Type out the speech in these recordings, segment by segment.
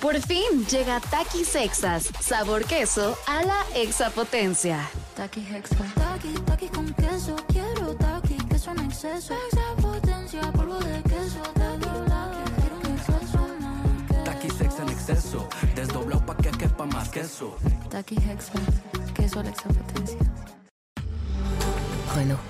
Por fin llega Takis Sexas, sabor queso a la exapotencia. Taki Hexa. Taki, taki con queso. Quiero taki, queso en exceso. Exapotencia, polvo de queso. Taki, quiero un exceso más. En exceso, desdoblado pa' que quepa más queso. Taki Hexa. Queso a la exapotencia. Renault.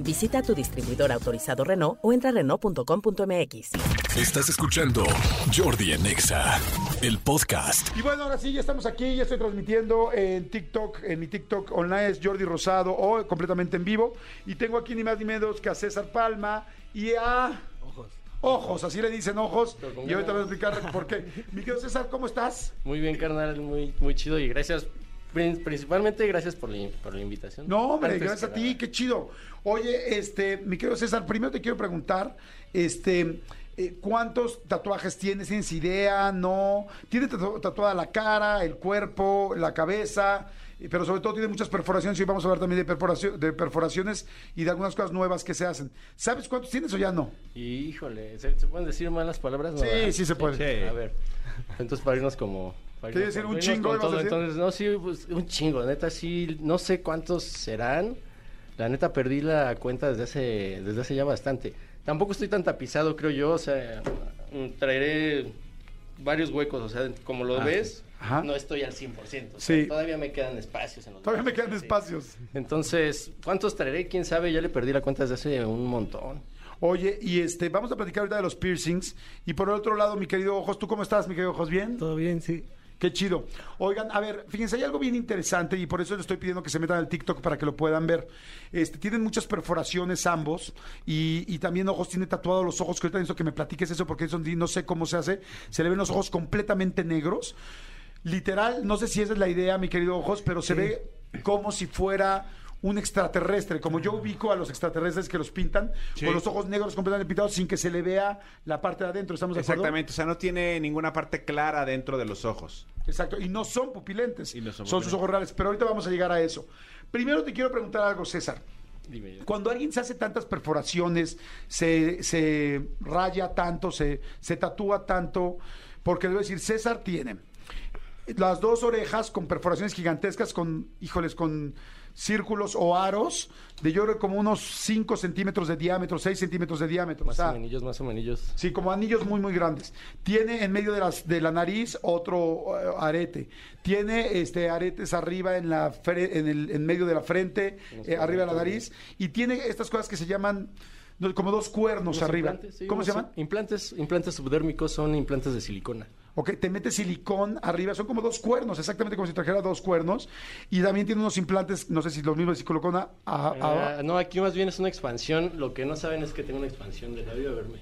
Visita tu distribuidor autorizado Renault o entra a Renault.com.mx. Estás escuchando Jordi en Exa, el podcast. Y bueno, ahora sí, ya estamos aquí, ya estoy transmitiendo en TikTok, en mi TikTok online es Jordi Rosado o completamente en vivo. Y tengo aquí ni más ni menos que a César Palma y a... Ojos. Ojos, así le dicen ojos. Y ahorita voy a explicar por qué. Mi querido César, ¿cómo estás? Muy bien, carnal, muy, muy chido y gracias, principalmente gracias por la, por la invitación. No, hombre, Antes gracias a ti, qué chido. Oye, este, mi querido César, primero te quiero preguntar, este, eh, ¿cuántos tatuajes tienes? ¿Tienes idea? ¿No? ¿Tienes tatu- tatuada la cara, el cuerpo, la cabeza? Eh, Pero sobre todo tiene muchas perforaciones y vamos a hablar también de, perforacio- de perforaciones y de algunas cosas nuevas que se hacen. ¿Sabes cuántos tienes o ya no? Híjole, ¿se, se pueden decir malas palabras? No, Sí, ¿verdad? sí se puede. A ver, entonces para irnos como... irnos decir un chingo, todo. decir. Entonces, no, sí, pues, un chingo, neta, sí, no sé cuántos serán. La neta perdí la cuenta desde hace, desde hace ya bastante. Tampoco estoy tan tapizado, creo yo, o sea, mm, traeré varios huecos, o sea, como lo ves, Ah, Ajá. no estoy al 100%. o sea, Sí. Todavía me quedan espacios en los Todavía me quedan sí. espacios. Entonces, ¿cuántos traeré? ¿Quién sabe? Ya le perdí la cuenta desde hace un montón. Oye, y este, vamos a platicar ahorita de los piercings. Y por el otro lado, mi querido Ojos, ¿tú cómo estás, mi querido Ojos? ¿Bien? Todo bien, sí. Qué chido. Oigan, a ver, fíjense, hay algo bien interesante y por eso les estoy pidiendo que se metan al TikTok para que lo puedan ver. Este, tienen muchas perforaciones ambos y, y también ojos, tiene tatuados los ojos, que ahorita necesito que me platiques eso porque eso no sé cómo se hace. Se le ven los ojos completamente negros. Literal, no sé si esa es la idea, mi querido Ojos, pero se ve como si fuera un extraterrestre, como yo ubico a los extraterrestres que los pintan Sí. con los ojos negros completamente pintados sin que se le vea la parte de adentro. ¿Estamos de acuerdo? Exactamente, o sea, no tiene ninguna parte clara dentro de los ojos. Exacto, y no son pupilentes, Y no son son, sus ojos reales. Pero ahorita vamos a llegar a eso. Primero te quiero preguntar algo, César. Cuando alguien se hace tantas perforaciones, se, se raya tanto, se, se tatúa tanto, porque debo decir, César tiene las dos orejas con perforaciones gigantescas, con, híjoles, con círculos o aros de yo creo como unos 5 centímetros de diámetro, 6 centímetros de diámetro. Más o sea, menos, más o menos. Sí, como anillos muy, muy grandes. Tiene en medio de, las, de la nariz otro eh, arete. Tiene este aretes arriba en la fre- en, el, en medio de la frente, eh, arriba de la nariz. Y tiene estas cosas que se llaman como dos cuernos arriba. implantes, sí, ¿Cómo se llaman? Implantes, implantes subdérmicos son implantes de silicona. Ok, te mete silicón arriba, son como dos cuernos, exactamente como si trajera dos cuernos. Y también tiene unos implantes, no sé si los mismos de silicona. a- a- Ah, no, aquí más bien es una expansión. Lo que no saben es que tengo una expansión del labio. A verme.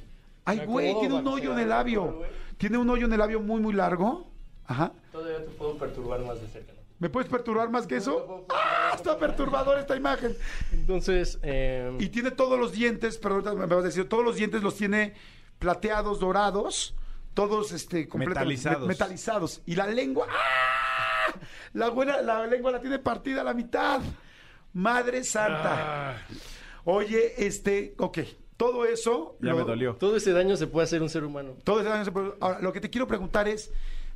Ay, güey, tiene un hoyo en el labio. Tiene un hoyo en el labio muy, muy largo. Ajá. Todavía te puedo perturbar más de cerca. ¿Me puedes perturbar más que eso? ¡Ah! Está perturbador esta imagen. Entonces, eh, Y tiene todos los dientes, perdón, me vas a decir, todos los dientes los tiene plateados, dorados, todos este, completamente Metalizados. me- metalizados. Y la lengua, ¡ah! La, buena, la lengua la tiene partida a la mitad. Madre santa. Oye, este, ok, todo eso. Ya me dolió. todo ese daño se puede hacer un ser humano. Todo ese daño se puede- Ahora, lo que te quiero preguntar es,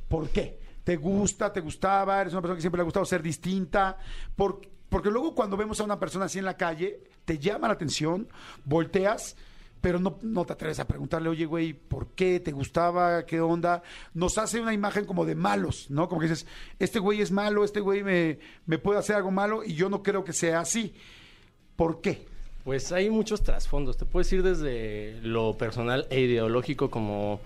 ¿por qué? ¿Te gusta? ¿Te gustaba? ¿Eres una persona que siempre le ha gustado ser distinta? Por- porque luego cuando vemos a una persona así en la calle, te llama la atención, volteas, pero no, no te atreves a preguntarle, oye, güey, ¿por qué? ¿Te gustaba? ¿Qué onda? Nos hace una imagen como de malos, ¿no? Como que dices, este güey es malo, este güey me, me puede hacer algo malo y yo no creo que sea así. ¿Por qué? Pues hay muchos trasfondos. Te puedes ir desde lo personal e ideológico como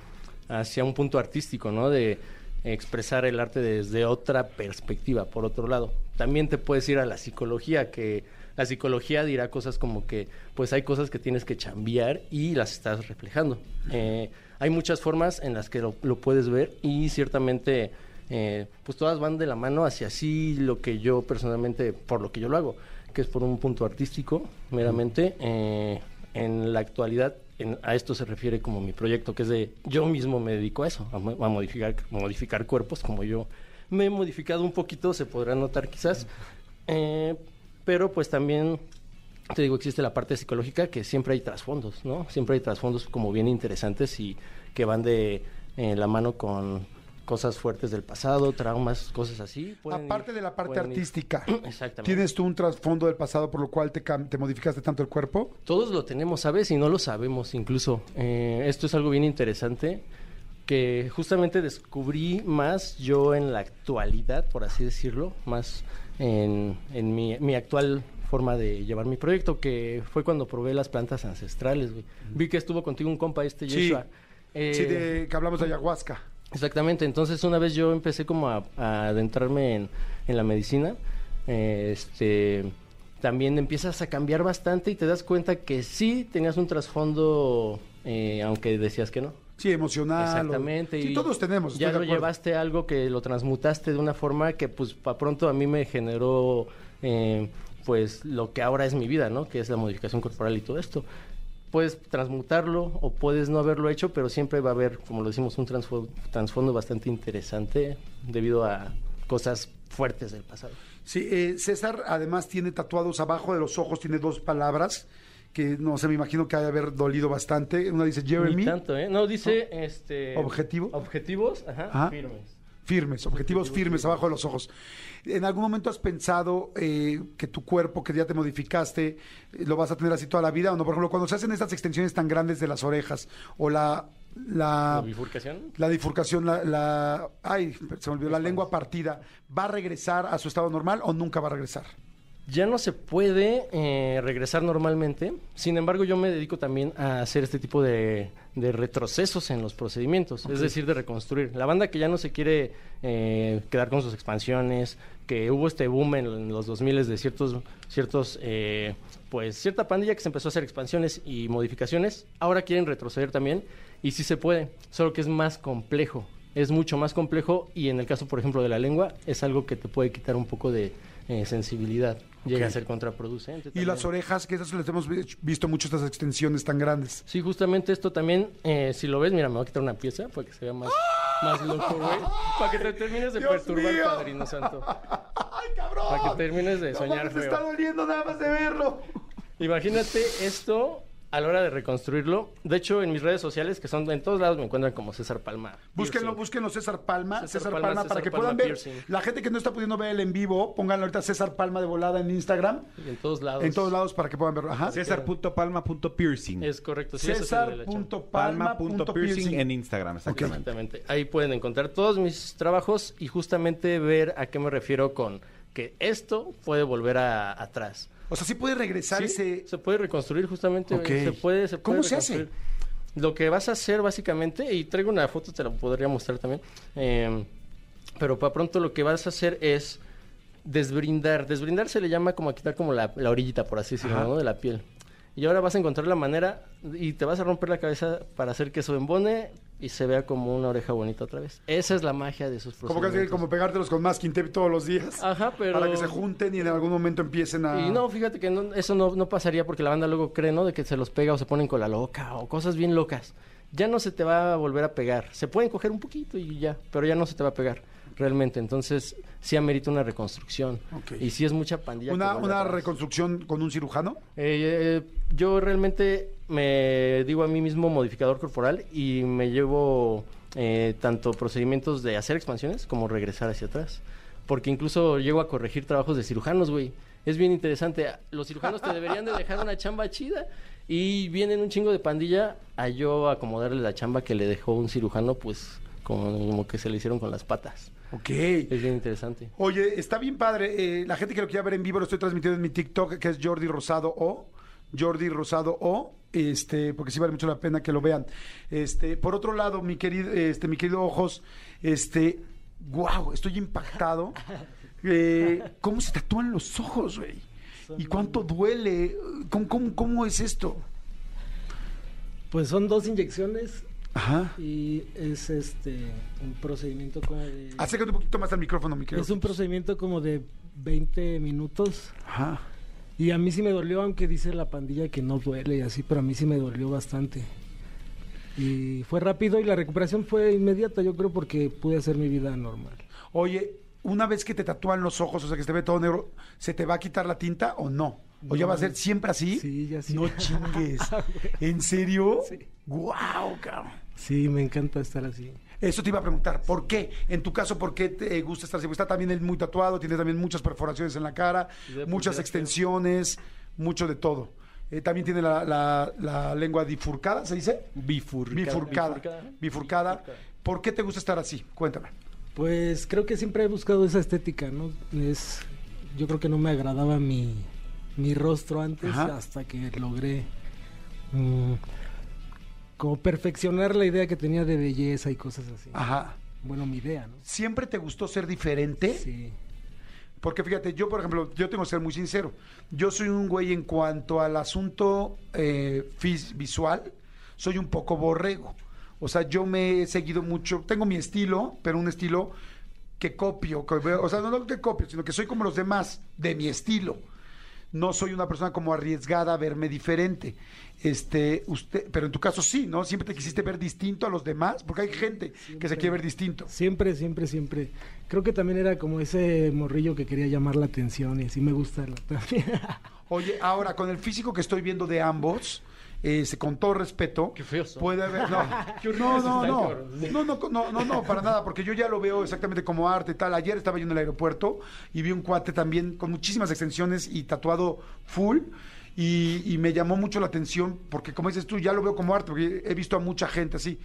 hacia un punto artístico, ¿no? De expresar el arte desde otra perspectiva, por otro lado. También te puedes ir a la psicología, que la psicología dirá cosas como que, pues hay cosas que tienes que cambiar y las estás reflejando. Eh, hay muchas formas en las que lo, puedes ver y ciertamente eh, pues todas van de la mano hacia sí lo que yo personalmente, por lo que yo lo hago, que es por un punto artístico, meramente. Eh, en la actualidad, a esto se refiere como mi proyecto, que es de yo mismo me dedico a eso, a, mo- a modificar, modificar cuerpos, como yo me he modificado un poquito, se podrá notar quizás, pero pues también te digo, existe la parte psicológica que siempre hay trasfondos, ¿no? Siempre hay trasfondos como bien interesantes y que van de eh, la mano con cosas fuertes del pasado, traumas, cosas así. Aparte ir- de la parte artística, Exactamente. ¿tienes tú un trasfondo del pasado por lo cual te, te modificaste tanto el cuerpo? Todos lo tenemos, ¿sabes? Y no lo sabemos incluso. Eh, esto es algo bien interesante que justamente descubrí más yo en la actualidad, por así decirlo, más en, en mi, mi actual forma de llevar mi proyecto, que fue cuando probé las plantas ancestrales, güey. Vi que estuvo contigo un compa, este Sí. Yeshua. Eh, Sí, de, que hablamos de ayahuasca. Exactamente, entonces una vez yo empecé como a, a adentrarme en, en la medicina, eh, este, también empiezas a cambiar bastante y te das cuenta que sí tenías un trasfondo, eh, aunque decías que no. Sí, emocional. o- Exactamente. Sí, y todos tenemos. Ya lo llevaste a algo que lo transmutaste de una forma que pues para pronto a mí me generó eh, pues lo que ahora es mi vida, ¿no? Que es la modificación corporal y todo esto. Puedes transmutarlo o puedes no haberlo hecho, pero siempre va a haber, como lo decimos, un trasfondo bastante interesante debido a cosas fuertes del pasado. Sí, eh, César además tiene tatuados abajo de los ojos, tiene dos palabras que no sé, me imagino que ha de haber dolido bastante. Una dice Jeremy, Ni tanto, ¿eh? No, dice este... ¿Objetivo? Objetivos, ajá, Ajá. firmes. firmes, objetivos firmes abajo de los ojos. ¿En algún momento has pensado eh, que tu cuerpo, que ya te modificaste, eh, lo vas a tener así toda la vida o no? Por ejemplo, cuando se hacen estas extensiones tan grandes de las orejas o la... ¿La La, bifurcación? la bifurcación, la, la- ay, se me olvidó, la lengua partida, ¿va a regresar a su estado normal o nunca va a regresar? Ya no se puede eh, regresar normalmente. Sin embargo, yo me dedico también a hacer este tipo de, de retrocesos en los procedimientos, es decir, de reconstruir. La banda que ya no se quiere eh, quedar con sus expansiones, que hubo este boom en, en los 2000 de ciertos, ciertos, eh, pues cierta pandilla que se empezó a hacer expansiones y modificaciones, ahora quieren retroceder también y sí se puede, solo que es más complejo. Es mucho más complejo y en el caso, por ejemplo, de la lengua, es algo que te puede quitar un poco de eh, sensibilidad. Llega a ser contraproducente. Y también. las orejas, que esas les hemos vi- visto mucho estas extensiones tan grandes. Sí, justamente esto también, eh, si lo ves, mira, me voy a quitar una pieza para que se vea más, más loco, güey. Para que te termines de ¡Dios perturbar, mío! Padrino Santo. ¡Ay, cabrón! Para que termines de No soñar está doliendo nada más de verlo. Imagínate esto a la hora de reconstruirlo. De hecho, en mis redes sociales, que son en todos lados, me encuentran como César Palma. Búsquenlo, Piercing. búsquenlo César Palma, César César, Palma, Palma, César para que Palma puedan ver. Piercing. La gente que no está pudiendo ver el en vivo, pónganlo ahorita César Palma de volada en Instagram, En todos lados. en todos lados para que puedan verlo. Ajá. César.palma.piercing. Es correcto. Sí. César.palma.piercing Palma.piercing en Instagram, exactamente. Exactamente. Ahí pueden encontrar todos mis trabajos y justamente ver a qué me refiero con que esto puede volver a, atrás. O sea, sí puede regresar Sí, ese... Se puede reconstruir justamente. Ok. Se puede, se ¿Cómo se hace? Lo que vas a hacer básicamente, y traigo una foto, te la podría mostrar también, eh, pero para pronto lo que vas a hacer es desbrindar. Desbrindar se le llama como a quitar como la, la orillita, por así decirlo. ¿no? de la piel. Y ahora vas a encontrar la manera y te vas a romper la cabeza para hacer que eso embone y se vea como una oreja bonita otra vez. Esa es la magia de esos Como casi como pegártelos con masking tape todos los días. Ajá, pero... Para que se junten y en algún momento empiecen a... Y no, fíjate que no- eso no, no pasaría porque la banda luego cree, ¿no? De que se los pega o se ponen con la loca o cosas bien locas. Ya no se te va a volver a pegar. Se pueden coger un poquito y ya, pero ya no se te va a pegar realmente. Entonces, sí amerita una reconstrucción. Y sí es mucha pandilla. Una, reconstrucción con un cirujano. Eh, eh, yo realmente me digo a mí mismo modificador corporal y me llevo eh, tanto procedimientos de hacer expansiones como regresar hacia atrás. Porque incluso llego a corregir trabajos de cirujanos, güey. Es bien interesante. Los cirujanos te deberían de dejar una chamba chida. Y vienen un chingo de pandilla a yo acomodarle la chamba que le dejó un cirujano, pues como, como que se le hicieron con las patas. Ok. Es bien interesante. Oye, está bien padre. eh, la gente que lo quiera ver en vivo lo estoy transmitiendo en mi TikTok, que es Jordi Rosado O. Jordi Rosado O. Este, porque sí vale mucho la pena que lo vean. Este, por otro lado, mi querido, este, mi querido Ojos, este, wow, estoy impactado. Eh, ¿Cómo se tatúan los ojos, güey? ¿Y cuánto duele? ¿Cómo, cómo, cómo es esto? Pues son dos inyecciones Ajá. y es este un procedimiento como de Acércate un poquito más al micrófono, mi querido. es un procedimiento como de 20 minutos Ajá. y a mí sí me dolió aunque dice la pandilla que no duele y así pero a mí sí me dolió bastante y fue rápido y la recuperación fue inmediata yo creo porque pude hacer mi vida normal Oye, una vez que te tatúan los ojos, o sea, que se te ve todo negro, ¿se te va a quitar la tinta o no? ¿O ya va a ser siempre así? Sí, ya sí. No chingues. ¿En serio? Sí. ¡Guau, cabrón! Sí me encanta estar así Eso te iba a preguntar, ¿por qué? En tu caso, ¿por qué te gusta estar así? Porque está también él muy tatuado, tiene también muchas perforaciones en la cara, muchas extensiones, mucho de todo. Eh, también tiene la, la- la lengua bifurcada, ¿se dice? Bifurcada. Bifurcada. Bifurcada. Bifurcada. ¿Por qué te gusta estar así? Cuéntame. Pues creo que siempre he buscado esa estética, ¿no? Es, yo creo que no me agradaba mi, mi rostro antes Ajá. hasta que logré mm, como perfeccionar la idea que tenía de belleza y cosas así. Ajá. Bueno, mi idea, ¿no? ¿Siempre te gustó ser diferente? Sí. Porque fíjate, yo por ejemplo, yo tengo que ser muy sincero. Yo soy un güey en cuanto al asunto eh, visual, soy un poco borrego. O sea, yo me he seguido mucho, tengo mi estilo, pero un estilo que copio, que o sea, no lo que copio, sino que soy como los demás, de mi estilo. No soy una persona como arriesgada a verme diferente. Este, usted, pero en tu caso sí, ¿no? Siempre te quisiste ver distinto a los demás, porque hay gente que se quiere ver distinto. Siempre, siempre, siempre. Creo que también era como ese morrillo que quería llamar la atención y así me gusta también. Oye, ahora con el físico que estoy viendo de ambos, este, con todo respeto, Qué son. puede haber, no, no, no, no, no, no, no, no, no, para nada, porque yo ya lo veo exactamente como arte y tal. Ayer estaba yo en el aeropuerto y vi un cuate también con muchísimas extensiones y tatuado full. Y, y me llamó mucho la atención porque, como dices tú, ya lo veo como arte, porque he visto a mucha gente así.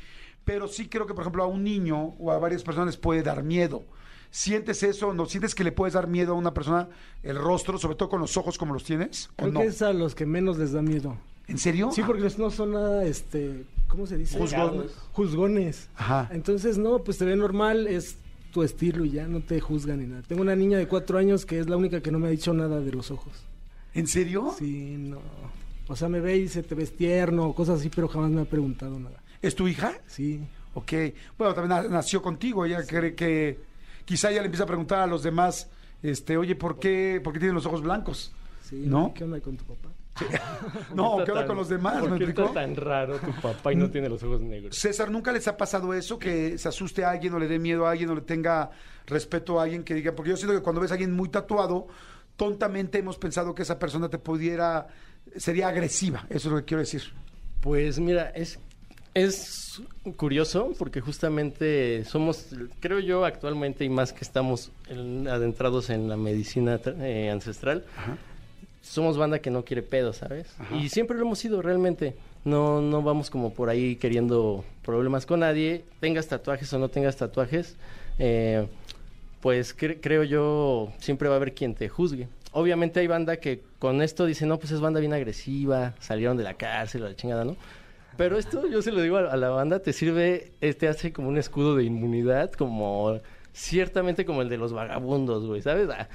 Pero sí creo que, por ejemplo, a un niño o a varias personas les puede dar miedo. ¿Sientes eso? ¿No sientes que le puedes dar miedo a una persona el rostro, sobre todo con los ojos como los tienes? ¿O Creo no? que es a los que menos les da miedo. ¿En serio? Sí, porque no son nada, este, ¿cómo se dice? Juzgones. Juzgones. Ajá. Entonces, no, pues te ve normal, es tu estilo y ya no te juzgan ni nada. Tengo una niña de cuatro años que es la única que no me ha dicho nada de los ojos. ¿En serio? Sí, no. O sea, me ve y dice, te ves tierno, o cosas así, pero jamás me ha preguntado nada. ¿Es tu hija? Sí. Ok. Bueno, también na- nació contigo. Ella cree que quizá ella le empieza a preguntar a los demás, este, oye, ¿por qué, ¿por qué tienen los ojos blancos? Sí, ¿No? ¿Qué onda con tu papá? No, ¿qué tan- con los demás? ¿Por ¿Me qué está tan raro tu papá y no tiene los ojos negros? César, ¿nunca les ha pasado eso? Que se asuste a alguien o le dé miedo a alguien o le tenga respeto a alguien que diga, porque yo siento que cuando ves a alguien muy tatuado, tontamente hemos pensado que esa persona te pudiera, sería agresiva, eso es lo que quiero decir. Pues mira, es, es curioso porque justamente somos, creo yo actualmente y más que estamos en- adentrados en la medicina eh, ancestral, somos banda que no quiere pedo, ¿sabes? Y siempre lo hemos sido realmente. No, no vamos como por ahí queriendo problemas con nadie, tengas tatuajes o no tengas tatuajes, eh, pues cre- creo yo siempre va a haber quien te juzgue. Obviamente hay banda que con esto dice, no, pues es banda bien agresiva, salieron de la cárcel o la chingada, ¿no? Pero esto, yo se lo digo a, la banda, te sirve, eh, te hace como un escudo de inmunidad, como ciertamente como el de los vagabundos, güey, ¿sabes? Ah,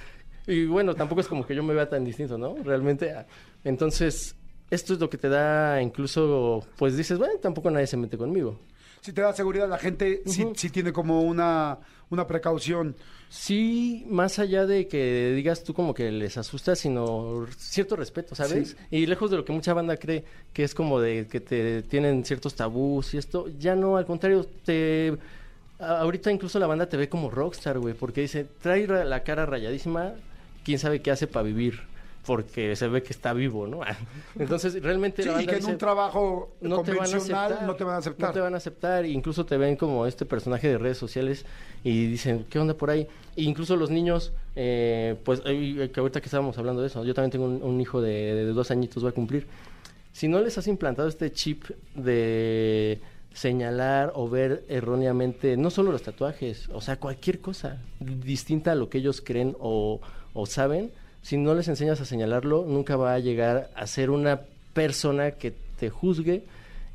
y bueno, tampoco es como que yo me vea tan distinto, ¿no? Realmente, ah, entonces, esto es lo que te da incluso, pues dices, bueno, tampoco nadie se mete conmigo. Si te da seguridad, la gente sí, Ujú. sí tiene como una, una precaución. Sí, más allá de que digas tú como que les asusta, sino cierto respeto, ¿sabes? Sí. Y lejos de lo que mucha banda cree, que es como de que te tienen ciertos tabús y esto, ya no, al contrario, te... Ahorita incluso la banda te ve como rockstar, güey, porque dice, trae ra- la cara rayadísima, quién sabe qué hace para vivir, porque se ve que está vivo, ¿no? Entonces, realmente Sí, la y banda que en dice, un trabajo no te van a convencional aceptar. no te van a aceptar. No te van a aceptar. Incluso te ven como este personaje de redes sociales y dicen, ¿qué onda por ahí? E incluso los niños, eh, pues, eh, que ahorita que estábamos hablando de eso, yo también tengo un, un hijo de, de dos añitos, va a cumplir. Si no les has implantado este chip de señalar o ver erróneamente, no solo los tatuajes, o sea, cualquier cosa distinta a lo que ellos creen o, o saben, si no les enseñas a señalarlo, nunca va a llegar a ser una persona que te juzgue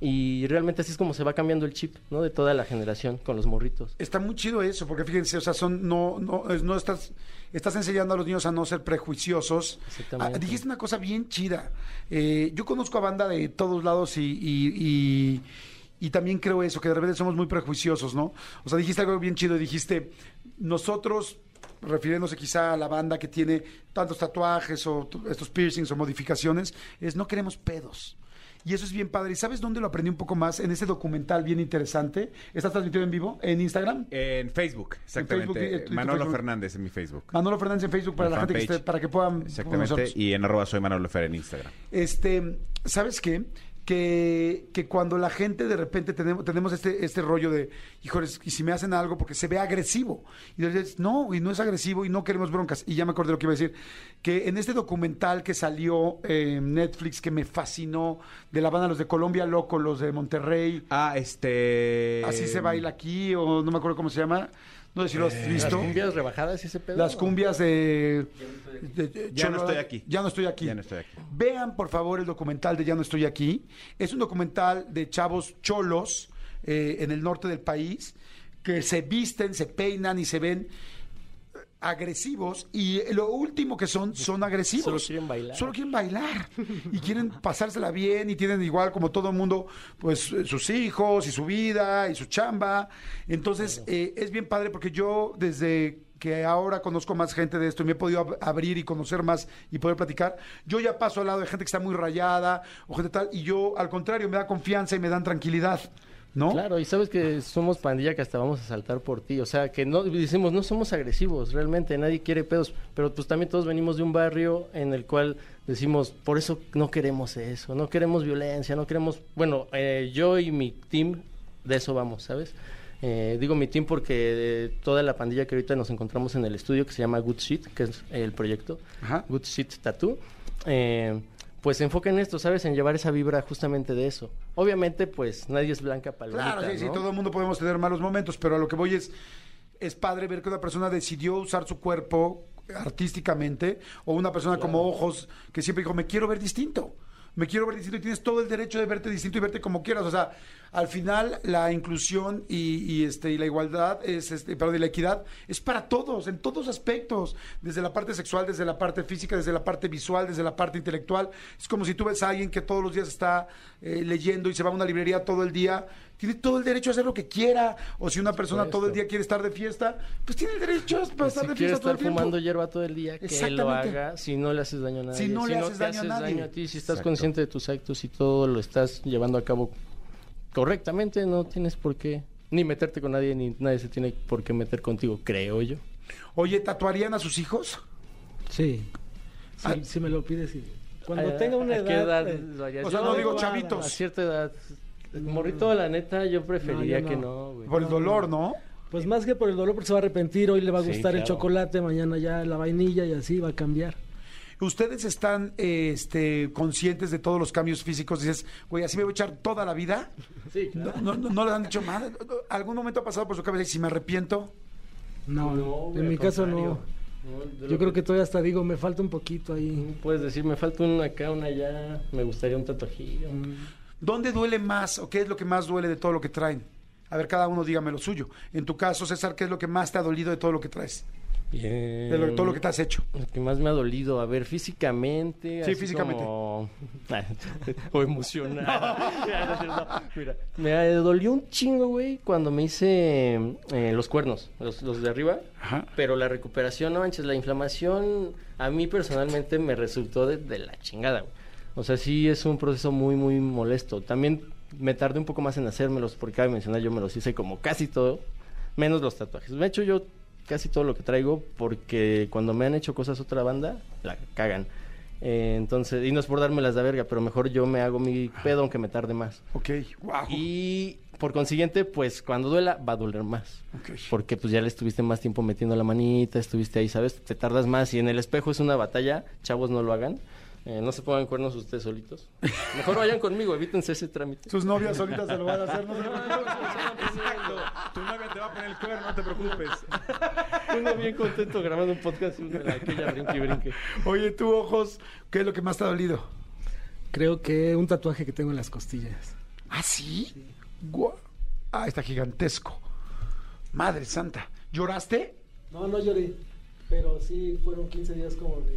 y realmente así es como se va cambiando el chip, ¿no? De toda la generación con los morritos. Está muy chido eso, porque fíjense, o sea, son, no, no, no estás, estás enseñando a los niños a no ser prejuiciosos. Exactamente. Ah, dijiste una cosa bien chida. Eh, yo conozco a banda de todos lados y, y, y- Y también creo eso, que de repente somos muy prejuiciosos, ¿no? O sea, dijiste algo bien chido, dijiste, nosotros, refiriéndose quizá a la banda que tiene tantos tatuajes o estos piercings o modificaciones, es no queremos pedos. Y eso es bien padre. ¿Y sabes dónde lo aprendí un poco más? En ese documental bien interesante. ¿Estás transmitido en vivo? ¿En Instagram? En Facebook, exactamente. Facebook, tu Manolo Facebook. Fernández en mi Facebook. Manolo Fernández en Facebook para la gente que esté, para que puedan Exactamente. conocernos. Y en arroba soy Manolo Fer en Instagram. Este, ¿sabes qué? Que, que cuando la gente de repente tenemos, tenemos este, este rollo de, híjoles, y si me hacen algo porque se ve agresivo. Y dices, no, y no es agresivo y no queremos broncas. Y ya me acordé lo que iba a decir. Que en este documental que salió en Netflix, que me fascinó, de la banda Los de Colombia Loco, los de Monterrey, Ah, este. así se baila aquí, o no me acuerdo cómo se llama. No sé si lo has Las visto. cumbias rebajadas y ese pedo. Las cumbias de, de- de- Ya no estoy aquí. Ya no estoy aquí. Ya no estoy aquí. Vean, por favor, el documental de Ya no estoy aquí. Es un documental de chavos cholos eh, en el norte del país que se visten, se peinan y se ven eh, agresivos y lo último que son son agresivos. Solo quieren bailar. Solo quieren bailar y quieren pasársela bien y tienen igual como todo el mundo pues sus hijos y su vida y su chamba. Entonces eh, es bien padre porque yo desde que ahora conozco más gente de esto y me he podido ab- abrir y conocer más y poder platicar, yo ya paso al lado de gente que está muy rayada o gente tal y yo al contrario me da confianza y me dan tranquilidad. ¿No? Claro, y sabes que somos pandilla que hasta vamos a saltar por ti. O sea, que no decimos, no somos agresivos, realmente, nadie quiere pedos. Pero pues también todos venimos de un barrio en el cual decimos, por eso no queremos eso, no queremos violencia, no queremos. Bueno, eh, yo y mi team, de eso vamos, ¿sabes? Eh, digo mi team porque eh, toda la pandilla que ahorita nos encontramos en el estudio, que se llama Good Shit, que es el proyecto, Ajá. Good Shit Tattoo, eh, pues se enfoca en esto, ¿sabes? En llevar esa vibra justamente de eso. Obviamente, pues nadie es blanca palomita, Claro, sí, sí, ¿no? todo el mundo podemos tener malos momentos, pero a lo que voy es, es padre ver que una persona decidió usar su cuerpo artísticamente, o una persona como Ojos, que siempre dijo, me quiero ver distinto, me quiero ver distinto, y tienes todo el derecho de verte distinto y verte como quieras, o sea, al final la inclusión y, este, y la igualdad, es, este, perdón, y la equidad, es para todos, en todos aspectos, desde la parte sexual, desde la parte física, desde la parte visual, desde la parte intelectual, es como si tú ves a alguien que todos los días está eh, leyendo y se va a una librería todo el día, tiene todo el derecho a hacer lo que quiera. O si una persona todo el día quiere estar de fiesta, pues tiene el derecho a estar si de quiere fiesta todo estar el tiempo. fumando hierba todo el día, que lo Exactamente. haga si no le haces daño a nadie. Si no le haces te daño a nadie. a ti, si estás Exacto. consciente de tus actos y todo lo estás llevando a cabo correctamente, no tienes por qué ni meterte con nadie, ni nadie se tiene por qué meter contigo, creo yo. Oye, ¿tatuarían a sus hijos? Sí. Sí, Ah. si me lo pides, sí. Cuando ¿A- tenga una a edad... qué edad eh, o sea, no digo a- chavitos. A cierta edad. Morrito, la neta, yo preferiría No, yo que no. güey. Por el dolor, ¿no? Pues más que por el dolor, porque se va a arrepentir, hoy le va a Sí, gustar el claro. chocolate, mañana ya la vainilla y así va a cambiar. ¿Ustedes están este, conscientes de todos los cambios físicos? Dices, güey, así me voy a echar toda la vida. Sí, No, no, no, no les han dicho nada. ¿Algún momento ha pasado por su cabeza y si me arrepiento? No, No, en mi caso contrario. no. Yo creo que todavía hasta digo, me falta un poquito ahí. Puedes decir, me falta una acá, una allá, me gustaría un tatuajillo. ¿Dónde duele más o qué es lo que más duele de todo lo que traen? A ver, cada uno dígame lo suyo. En tu caso, César, ¿qué es lo que más te ha dolido de todo lo que traes? Bien. De lo- todo lo que te has hecho. Lo que más me ha dolido, a ver, físicamente. Sí, así físicamente. como- o emocional. Mira, me dolió un chingo, güey, cuando me hice eh, los cuernos, los, los de arriba. Ajá. Pero la recuperación, no manches, la inflamación a mí personalmente me resultó de, de la chingada, güey. O sea, sí es un proceso muy, muy molesto. También me tardé un poco más en hacérmelos, porque cabe mencionar, yo me los hice como casi todo, menos los tatuajes. Me he hecho yo casi todo lo que traigo, porque cuando me han hecho cosas otra banda, la cagan. Eh, entonces, y no es por darme las de verga, pero mejor yo me hago mi pedo aunque me tarde más. Ok, wow. Y por consiguiente, pues cuando duela, va a doler más. Ok. Porque pues ya le estuviste más tiempo metiendo la manita, estuviste ahí, ¿sabes? Te tardas más y en el espejo es una batalla, chavos no lo hagan. Eh, no se pongan cuernos ustedes solitos. Mejor vayan conmigo, evítense ese trámite. Sus novias solitas se lo van a hacer. No se Tu novia te va a poner el cuerno, no te preocupes. Uno bien contento grabando un podcast y uno en aquella brinque y brinque. Oye, tú, ojos, ¿qué es lo que más te ha dolido? Creo que un tatuaje que tengo en las costillas. ¿Ah, sí? Guau. Ah, está gigantesco. Madre santa. ¿Lloraste? No, no lloré. Pero sí, fueron 15 días como de...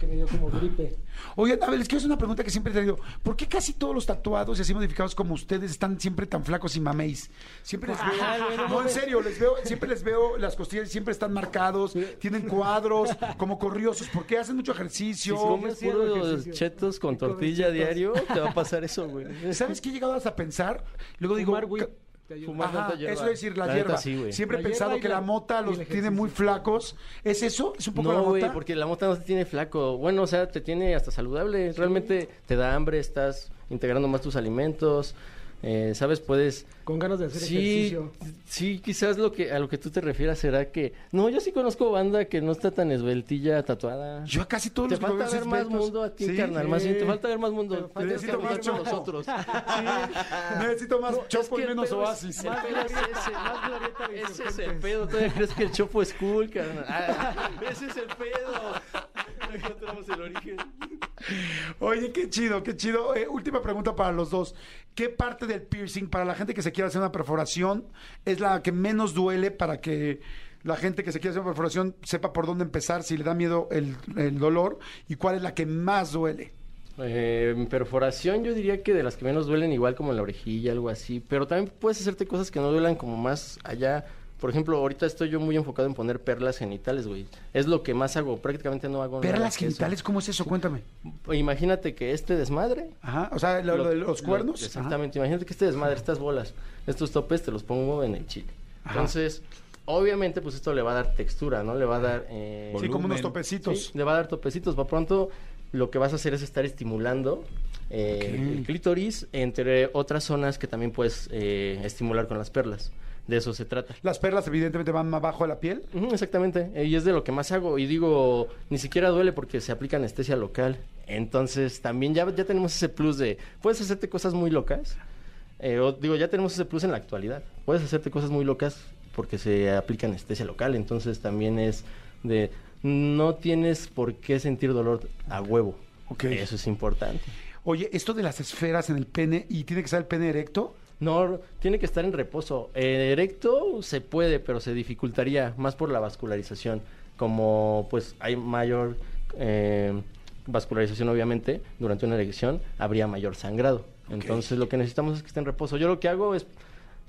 que me dio como gripe. Oigan, a ver, les quiero hacer una pregunta que siempre he tenido. ¿Por qué casi todos los tatuados y así modificados como ustedes están siempre tan flacos y maméis? Siempre les veo... No en mames. serio, les veo, siempre les veo las costillas, siempre están marcados, tienen cuadros, como corriosos. ¿Por qué hacen mucho Si ejercicio? comes puros ejercicio. chetos con tortilla diario, te va a pasar eso, güey. ¿Sabes qué he llegado hasta a pensar? Luego digo... Fumar te ayuda. Fumar Ajá, tanta hierba. eso es decir, la, La neta, hierba. sí. Siempre he La pensado hierba y que la la- mota y los tiene muy flacos. ¿Es eso? ¿Es un poco la No, mota? güey, porque la mota no te tiene flaco. Bueno, o sea, te tiene hasta saludable. Realmente te da hambre, estás integrando más tus alimentos. Eh, ¿Sabes? Puedes... Con ganas de hacer Sí, ejercicio. sí, quizás lo que a lo que tú te refieras será que... No, yo sí conozco banda que no está tan esbeltilla tatuada. Yo a casi todos Te los falta ver más mundo a ti, Sí, carnal. Más bien, te sí. falta ver más mundo. Necesito más chopo. nosotros. Necesito más No, chopo es que y menos es- oasis. es ese, Más glorieta de Ese es el pedo. ¿Todavía crees que el chopo es cool, carnal? Ah, ese es el pedo. Encontramos el origen. Oye, qué chido, qué chido. Eh, última pregunta para los dos. ¿Qué parte del piercing, para la gente que se quiera hacer una perforación, es la que menos duele para que la gente que se quiera hacer una perforación sepa por dónde empezar, si le da miedo el, el dolor? ¿Y cuál es la que más duele? Eh, perforación, yo diría que de las que menos duelen, igual como en la orejilla, algo así. Pero también puedes hacerte cosas que no duelan como más allá. Por ejemplo, ahorita estoy yo muy enfocado en poner perlas genitales, güey. Es lo que más hago. Prácticamente no hago nada ¿Perlas eso. genitales? ¿Cómo es eso? Cuéntame. Imagínate que este desmadre Ajá, o sea, lo, lo los lo- cuernos. Ajá. exactamente. Imagínate que este desmadre, estas bolas, estos topes te los pongo en el chile. Ajá. Entonces, obviamente, pues esto le va a dar textura, ¿no? Le va a dar... eh, Sí, como unos topecitos. Sí, le va a dar topecitos. Para pronto, lo que vas a hacer es estar estimulando eh, el clítoris, entre otras zonas que también puedes eh, estimular con las perlas. De eso se trata. Las perlas evidentemente van más abajo de la piel. Exactamente, eh, y es de lo que más hago. Y digo, ni siquiera duele porque se aplica anestesia local. Entonces, también ya, ya tenemos ese plus de, puedes hacerte cosas muy locas. Eh, o, digo, ya tenemos ese plus en la actualidad. Puedes hacerte cosas muy locas porque se aplica anestesia local. Entonces, también es de, no tienes por qué sentir dolor a huevo. Ok. Eso es importante. Oye, esto de las esferas en el pene y tiene que ser el pene erecto. No, tiene que estar en reposo. Eh, erecto se puede, pero se dificultaría más por la vascularización. Como pues hay mayor eh, vascularización, obviamente, durante una erección, habría mayor sangrado. Entonces lo que necesitamos es que esté en reposo. Yo lo que hago es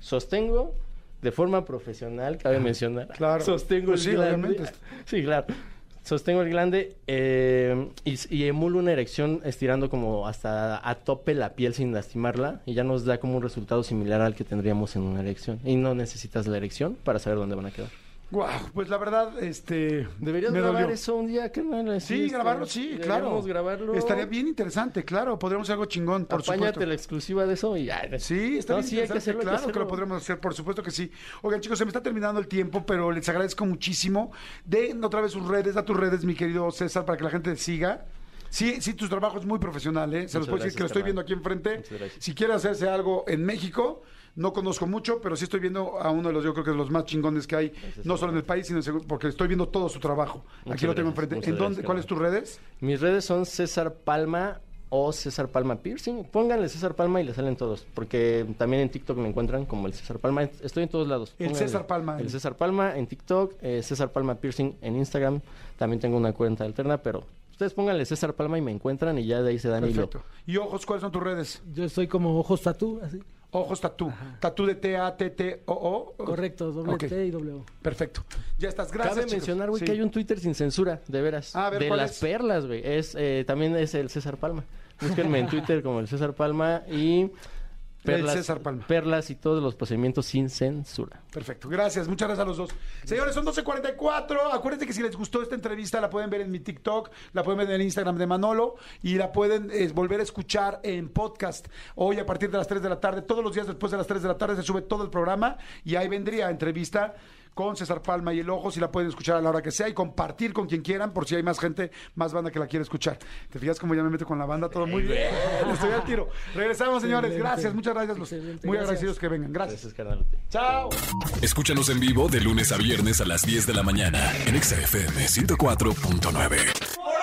sostengo de forma profesional, cabe mencionar. claro. Sostengo Pues el sí, glande. obviamente. Sí, claro. Sostengo el glande eh, y, y emulo una erección estirando como hasta a tope la piel sin lastimarla y ya nos da como un resultado similar al que tendríamos en una erección. Y no necesitas la erección para saber dónde van a quedar. Guau, pues la verdad, este. Deberías me grabar dolió. eso un día, carnal. así, Sí, este, grabarlo, sí, claro. deberíamos grabarlo. Estaría bien interesante, claro. Podríamos hacer algo chingón, por Apáñate supuesto. la exclusiva de eso y ya. Sí, está No, bien sí, hay que hacerlo, hay que claro que, lo podremos hacer, por supuesto que sí. Oigan, chicos, se me está terminando el tiempo, pero les agradezco muchísimo. Den otra vez sus redes, da tus redes, mi querido César, para que la gente te siga. Sí, sí, tu trabajo es muy profesional, ¿eh? Se los puedo decir que lo estoy carnal. viendo aquí enfrente. Muchas gracias. Si quiere hacerse algo en México, no conozco mucho, pero sí estoy viendo a uno de los, yo creo que de los más chingones que hay, no solo en el país, sino en porque estoy viendo todo su trabajo. aquí lo tengo gracias, enfrente. muchas ¿En dónde, gracias, ¿Cuáles tus redes? Mis redes son César Palma o César Palma Piercing. Pónganle César Palma y le salen todos. Porque también en TikTok me encuentran como el César Palma. Estoy en todos lados. El Pónganle César Palma. El César Palma en TikTok. eh, César Palma Piercing en Instagram. También tengo una cuenta alterna, pero ustedes pónganle César Palma y me encuentran y ya de ahí se dan hilo. Perfecto. ¿Y ojos, cuáles son tus redes? Yo estoy como ojos tatú, así. Ojos Tatú. Tatú de T-A-T-T-O-O. Correcto, doble Ok. T y doble O. Perfecto. Ya estás. Gracias. Cabe chicos. mencionar, güey, Sí. que hay un Twitter sin censura, de veras. Ah, a ver, de ¿cuál las es? perlas, güey. Es, eh, también es el César Palma. Búsquenme en Twitter como el César Palma y perlas, César Palma. perlas y todos los procedimientos sin censura. Perfecto, gracias, muchas gracias a los dos. Señores, son 12.44. Acuérdense que si les gustó esta entrevista, la pueden ver en mi TikTok, la pueden ver en el Instagram de Manolo y la pueden eh, volver a escuchar en podcast. Hoy a partir de las 3 de la tarde, todos los días después de las 3 de la tarde se sube todo el programa y ahí vendría entrevista con César Palma y el Ojo, si la pueden escuchar a la hora que sea y compartir con quien quieran, por si hay más gente, más banda que la quiere escuchar. ¿Te fijas cómo ya me meto con la banda? Todo muy bien. Estoy al tiro. Regresamos, señores. Excelente. Gracias, muchas gracias. Los- Excelente, muy gracias. agradecidos que vengan. Gracias. Gracias, carnalote. Chao. Escúchanos en vivo de lunes a viernes a las 10 de la mañana en Exa FM 104.9.